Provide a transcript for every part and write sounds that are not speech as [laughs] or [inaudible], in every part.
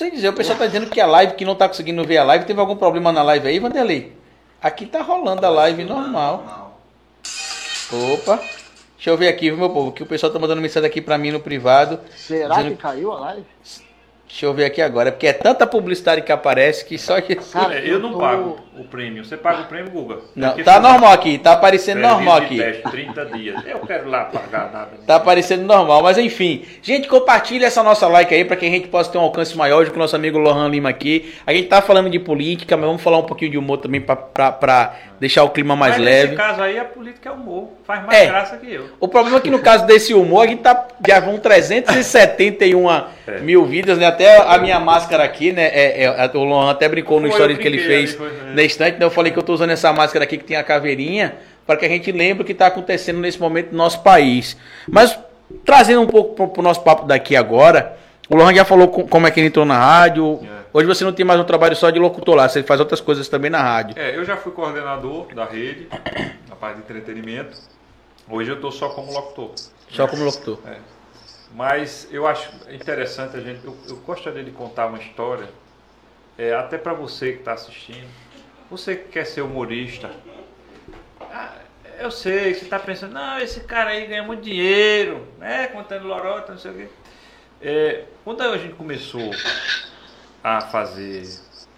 sei dizer, o pessoal tá dizendo que a live, que não tá conseguindo ver a live, teve algum problema na live aí, Vanderlei? Aqui tá rolando a live normal. Opa. Deixa eu ver aqui, meu povo, que o pessoal tá mandando mensagem aqui pra mim no privado. Será dizendo- que caiu a live? Deixa eu ver aqui agora, é porque é tanta publicidade que aparece que só que... Cara, É, eu não pago o prêmio. Você paga o prêmio, Guga? Não, Porque tá normal aqui, tá aparecendo normal de aqui. Teste, 30 dias. Eu quero lá pagar nada. Tá aparecendo normal, mas enfim. Gente, compartilha essa nossa like aí para que a gente possa ter um alcance maior com o nosso amigo Lohan Lima aqui. A gente tá falando de política, mas vamos falar um pouquinho de humor também pra deixar o clima mais Mas leve. nesse caso aí, a política é humor. Faz mais É. graça que eu. O problema é que no caso desse humor, a gente tá, já vão 371 É. mil vidas, né? Até a minha máscara aqui, né? É, é, o Lohan até brincou no eu que ele fez foi, é. na estante, né? Eu falei que eu tô usando essa máscara aqui que tem a caveirinha, para que a gente lembre o que tá acontecendo nesse momento no nosso país. Mas trazendo um pouco pro, pro nosso papo daqui agora, o Lohan já falou com- como é que ele entrou na rádio. É. Hoje você não tem mais um trabalho só de locutor lá, você faz outras coisas também na rádio. É, eu já fui coordenador da rede, na parte de entretenimento. Hoje eu estou só como locutor. Só como locutor. É. Mas eu acho interessante a gente. Eu, eu gostaria de contar uma história, é, até para você que está assistindo. Você que quer ser humorista. Ah, eu sei que você está pensando, não, esse cara aí ganha muito dinheiro, né? Contando lorota, não sei o quê. É, quando a gente começou a fazer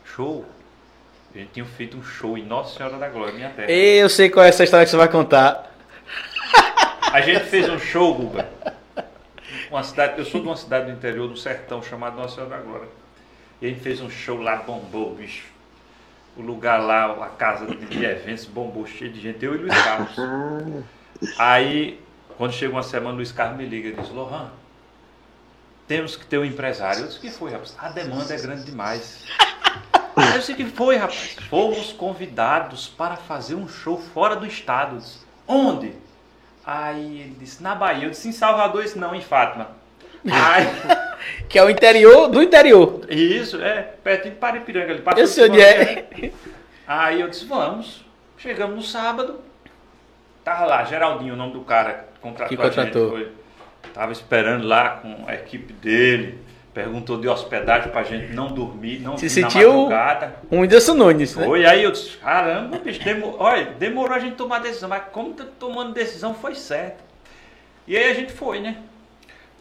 show, a gente tinha feito um show em Nossa Senhora da Glória, minha terra. Eu sei qual é essa história que você vai contar. A gente fez um show, Guga. Uma cidade, eu sou de uma cidade do interior do sertão chamada Nossa Senhora da Glória. E a gente fez um show lá, bombou, bicho. O lugar lá, a casa de, eventos bombou, cheio de gente. Eu e Luiz Carlos. [laughs] Aí, quando chega uma semana, o Luiz Carlos me liga e diz: Lohan, temos que ter um empresário. Eu disse: que foi, rapaz? A demanda é grande demais. [laughs] Eu disse: que foi, rapaz? Fomos convidados para fazer um show fora do estado. Onde? Aí ele disse: na Bahia. Eu disse: em Salvador. Disse: não, em Fátima. [laughs] Aí, Que é o interior do interior. isso, é, perto de Paripiranga. Ele Eu sei onde é. Aí eu disse, vamos. Chegamos no sábado. Tava lá, Geraldinho, o nome do cara que contratou, Que contratou. a gente. Foi, tava esperando lá com a equipe dele. Perguntou de hospedagem pra gente não dormir, não Se sentiu-. Um Whindersson Nunes, né? Foi, aí eu disse, caramba, bicho, demo- olha, demorou a gente tomar decisão, mas como tá tomando decisão foi certo. E aí a gente foi, né?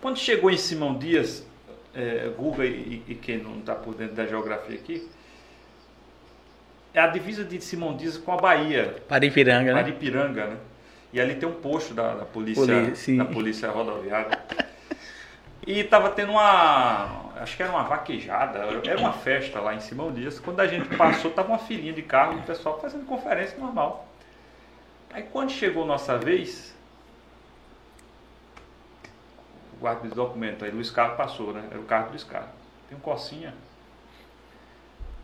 Quando chegou em Simão Dias, é, Guga e, e quem não está por dentro da geografia aqui, é a divisa de Simão Dias com a Bahia, Paripiranga, né? Maripiranga, né? E ali tem um posto da, da polícia, sim. da polícia rodoviária. E tava tendo uma, acho que era uma vaquejada, era uma festa lá em Simão Dias. Quando a gente passou, tava uma filinha de carro, o pessoal fazendo conferência normal. Aí quando chegou nossa vez, o guarda de documento aí, Luiz Carlos passou, né? Era o carro do Luiz Carlos. Tem um cocinha.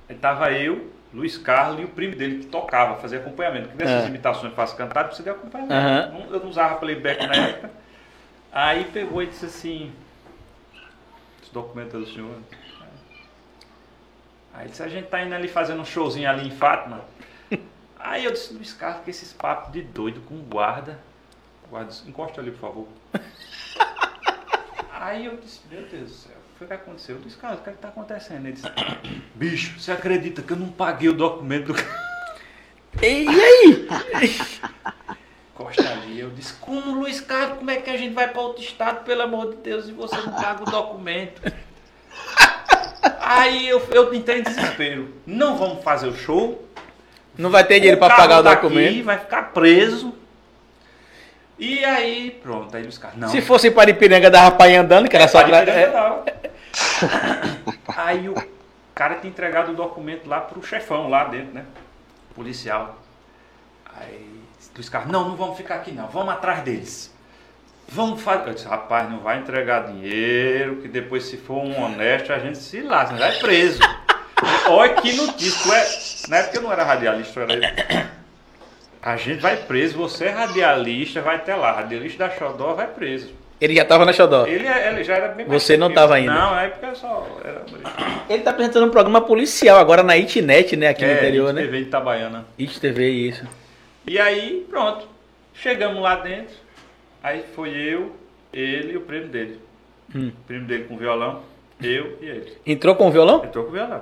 Aí tava eu, Luiz Carlos e o primo dele que tocava, fazia acompanhamento. Que nessas Ah. imitações faz cantar, precisa de acompanhamento. Não- Eu não usava playback na época. Aí pegou e disse assim, documento é do senhor. Aí disse, a gente tá indo ali fazendo um showzinho ali em Fátima. [laughs] Aí eu disse, Luiz Carlos, que esses papos de doido com guarda. O guarda disse, encosta ali, por favor. [laughs] Aí eu disse, meu Deus do céu, o que foi que aconteceu? Eu disse, Carlos, o que é que tá acontecendo? Ele disse, bicho, você acredita que eu não paguei o documento do [laughs] E, e aí? Costa ali. Eu disse, como Luiz Carlos, como é que a gente vai para outro estado, pelo amor de Deus, e você não paga o documento? [laughs] Aí eu, eu entrei em desespero. Não vamos fazer o show. Não vai ter dinheiro carro pagar o daqui documento. Vai ficar preso. E aí, pronto. Aí Luiz Carlos, não. Se fosse em Paripiranga, dava pra ir andando, que era só... Vai gra- direto, é, não. [laughs] Aí o cara tinha entregado o documento lá pro chefão lá dentro, né? Policial. Aí Luiz Carlos, não, não vamos ficar aqui não, vamos atrás deles. Vamos fazer. Eu disse, rapaz, não vai entregar dinheiro, que depois se for um honesto, a gente se lasca, vai preso. [laughs] Olha que notícia. É... Na época eu não era radialista, eu era. [coughs] A gente vai preso, você é radialista, vai até lá. Radialista da Xodó vai preso. Ele já tava na Xodó. Ele, ele já era bem Você não tranquilo. tava ainda? Não, na época só era. Ele tá apresentando um programa policial agora na ITNET, né? Aqui no interior, né? TV de Itabaiana. Isso. E aí, pronto. Chegamos lá dentro. Aí foi eu, ele e o primo dele. Hum. O primo dele com violão. Eu e ele. Entrou com o violão? Entrou com o violão.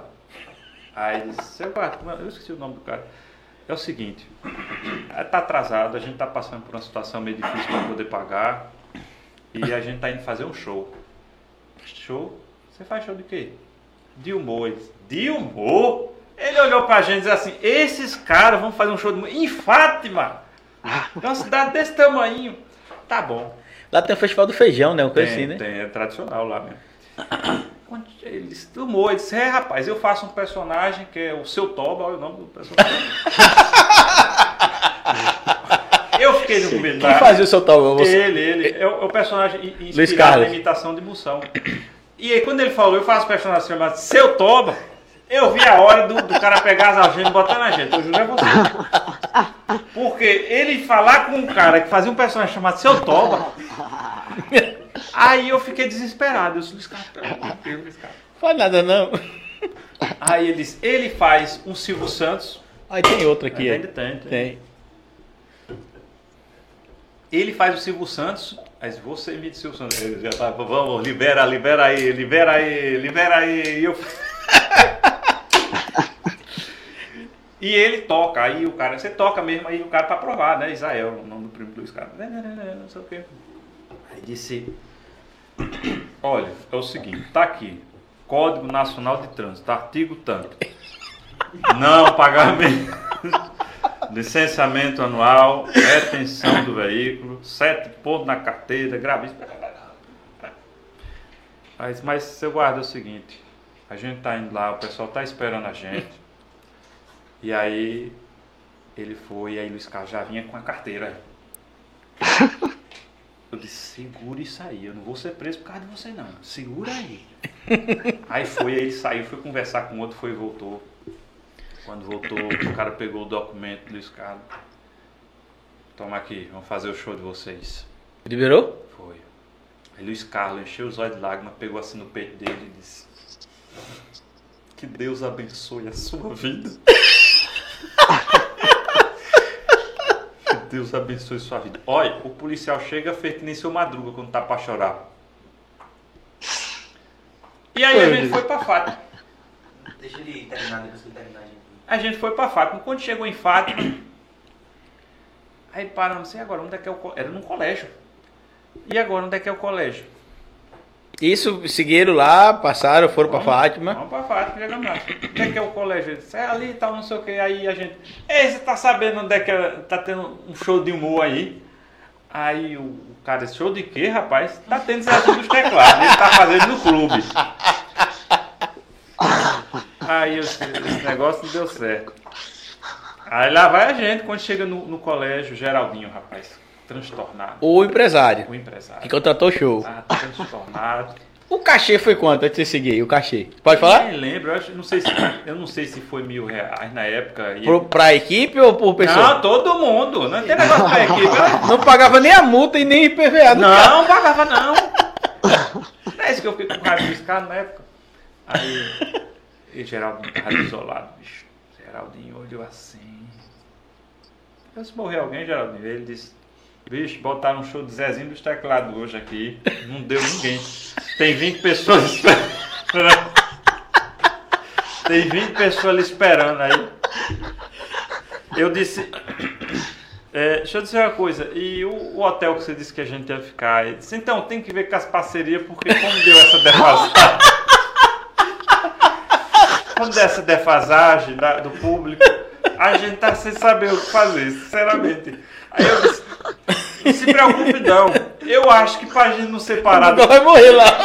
Aí disse, seu quarto, eu esqueci o nome do cara. É o seguinte, tá atrasado, a gente tá passando por uma situação meio difícil para poder pagar e a gente tá indo fazer um show. Show? Você faz show de quê? De humor. De humor? Ele olhou pra gente e disse assim, esses caras vão fazer um show de humor em Fátima. É uma cidade desse tamanho. Tá bom. Lá tem o Festival do Feijão, né? Um coisa Tem, assim, né? tem, é tradicional lá mesmo. Ele humor, ele disse, é rapaz, eu faço um personagem que é o seu Toba, olha o nome do personagem. [laughs] eu fiquei no. Quem fazia o seu tal? Você... Ele, ele. É o, é o personagem inspirado na imitação de Moção. E aí quando ele falou, eu faço um personagem chamado Seu Toba, eu vi a hora do, do cara pegar as algemas e botar na gente. Eu juro é você. Porque ele falar com um cara que fazia um personagem chamado Seu Toba, aí eu fiquei desesperado. Eu disse, Carlos. Faz nada não. Aí ele disse, ele faz um Silvio Santos. Aí tem outro aqui. Ainda é. tem, tem. Tem. Ele faz o Silvio Santos, mas você o Silvio Santos. Ele já tá, vamos, libera, libera aí, libera aí, libera aí. E, eu... [laughs] e ele toca, aí o cara, você toca mesmo, aí o cara pra provar, né? Israel, o nome do primo do Luiz né, né, né, Não sei o quê. Aí disse, [clears throat] olha, é o seguinte, tá aqui, Código Nacional de Trânsito, artigo tanto. Não pagamento. [laughs] Licenciamento anual, retenção do veículo, sete pontos na carteira, gravíssimo. Mas, mas seu guarda é o seguinte, a gente tá indo lá, o pessoal tá esperando a gente. E aí ele foi, e aí Luiz Carlos já vinha com a carteira. [laughs] Eu disse, segura isso aí, eu não vou ser preso por causa de você não. Segura aí. Aí foi, aí ele saiu, foi conversar com outro, foi e voltou. Quando voltou, o cara pegou o documento do Luiz Carlos. Toma aqui, vamos fazer o show de vocês. Liberou? Foi. Aí Luiz Carlos encheu os olhos de lágrimas, pegou assim no peito dele e disse: Que Deus abençoe a sua vida. Deus abençoe sua vida. Olha, o policial chega feito que nem seu madruga quando tá pra chorar. E aí a gente foi pra Fátima. Deixa ele terminar, depois que ele terminar, a gente. A gente foi pra Fátima. Quando chegou em Fátima, aí paramos assim, agora onde é que é o colégio? Era num colégio. E agora onde é que é o colégio? Isso, seguiram lá, passaram, foram pra Fátima. Vamos pra Fátima, chegamos lá. Onde é que é o colégio? Ele disse, é ali e tal, não sei o que. Aí a gente, ei, você tá sabendo onde é que é- tá tendo um show de humor aí? Aí o, o cara disse, show de quê, rapaz? Tá tendo Zezinho dos teclados, ele tá fazendo no clube. Aí esse negócio não deu certo. Aí lá vai a gente, quando chega no, no colégio, Geraldinho, rapaz, transtornado. O empresário, O empresário. que contratou o show. Ah, transtornado. [laughs] O cachê foi quanto antes de você seguir? O cachê. Pode falar? Nem lembro, eu, acho, não sei se, eu não sei se foi mil reais na época. E... Pro, pra equipe ou por pessoa? Não, todo mundo. Não tem negócio pra equipe. né? Não pagava nem a multa e nem IPVA do carro. Não, pagava não. É isso que eu fiquei com raiva desse cara na época. Aí, e Geraldinho tava isolado, bicho. Geraldinho olhou assim. Eu, se morrer alguém, Geraldinho, ele disse, bicho, botaram um show de Zezinho dos teclados hoje aqui. Não deu ninguém. Tem 20 pessoas esperando. Tem 20 pessoas ali esperando aí. Eu disse. é, deixa eu dizer uma coisa, e o, o hotel que você disse que a gente ia ficar? Ele disse, então, tem que ver com as parcerias, porque como deu essa defasagem. como deu essa defasagem da- do público, a gente tá sem saber o que fazer, sinceramente. Aí eu disse, se preocupe não. Eu acho que pra gente não ser parado Agora vai morrer lá.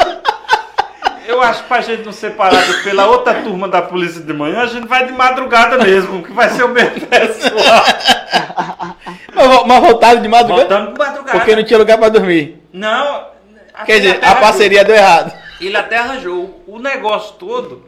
eu acho que pra gente não ser parado pela outra turma da polícia de manhã, a gente vai de madrugada mesmo, que vai ser o mesmo pessoal. Mas, mas voltaram de madrugada? Voltando de madrugada. Porque não tinha lugar pra dormir. Não. Quer dizer, a arranjou. parceria deu errado. Ele até arranjou. O negócio todo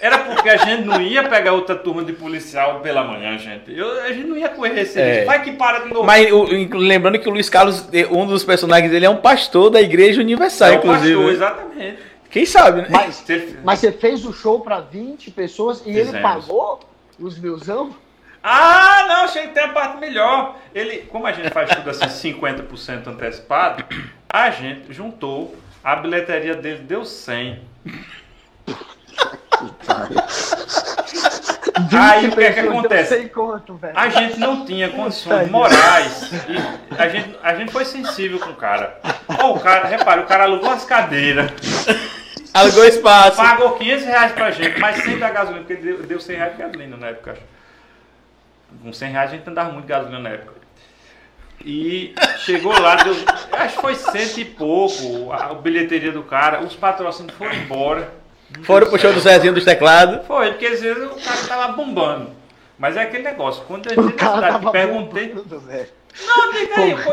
era porque a gente não ia pegar outra turma de policial pela manhã, gente. Eu- a gente não ia correr esse É. risco. Vai que para de novo. Mas o- lembrando que o Luiz Carlos, eh, um dos personagens dele é um pastor da Igreja Universal, É o inclusive. pastor, né? exatamente. Quem sabe, né? Mas, ele- mas você fez o show pra 20 pessoas e ele Fizemos. pagou os milzão? Ah, não, achei que tem a parte melhor. Ele, como a gente faz tudo assim 50% antecipado, a gente juntou A bilheteria dele deu 100. Aí o que é que acontece? A gente não tinha condições morais. E a gente, a gente foi sensível com o cara. Ó, o cara, repare, o cara alugou as cadeiras, Alugou espaço. pagou 500 reais pra gente, mas sem dar gasolina, porque deu, deu 100 reais de gasolina na época. acho. Com 100 reais a gente não dava muito gasolina na época. E chegou lá, deu, acho que foi cento e pouco a, a bilheteria do cara, os patrocínios foram embora. Foram pro show do Zezinho dos teclados. Foi, porque às vezes o cara tava bombando. Mas é aquele negócio, quando cara cidade tava perguntei. Não, diga aí, pô.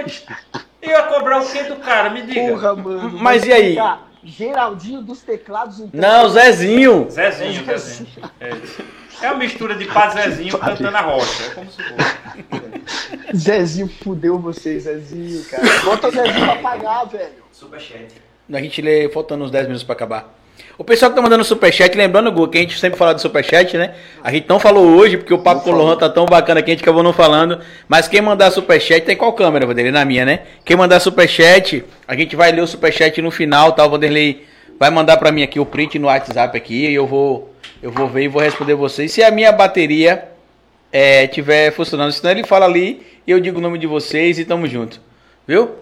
Eu ia cobrar o quê do cara? Me diga. Porra, mano. Mas e aí? Geraldinho dos teclados. então. Não, Zezinho. Zezinho, Zezinho. É, é uma mistura de Padre Zezinho cantando a rocha. É como se fosse. Zezinho fudeu vocês, Zezinho, cara. Bota o Zezinho pra pagar, velho. Superchat. A gente lê faltando uns 10 minutos pra acabar. O pessoal que tá mandando superchat, lembrando, Gu, que a gente sempre fala do superchat, né? A gente não falou hoje, porque o papo com o Lohan tá tão bacana que a gente acabou não falando. Mas quem mandar superchat, tem qual câmera, Vanderlei? Na minha, né? Quem mandar superchat, a gente vai ler o superchat no final, tá? O Vanderlei vai mandar pra mim aqui o print no WhatsApp aqui e eu vou, eu vou ver e vou responder vocês. Se a minha bateria é, tiver funcionando, senão ele fala ali e eu digo o nome de vocês e tamo junto. Viu?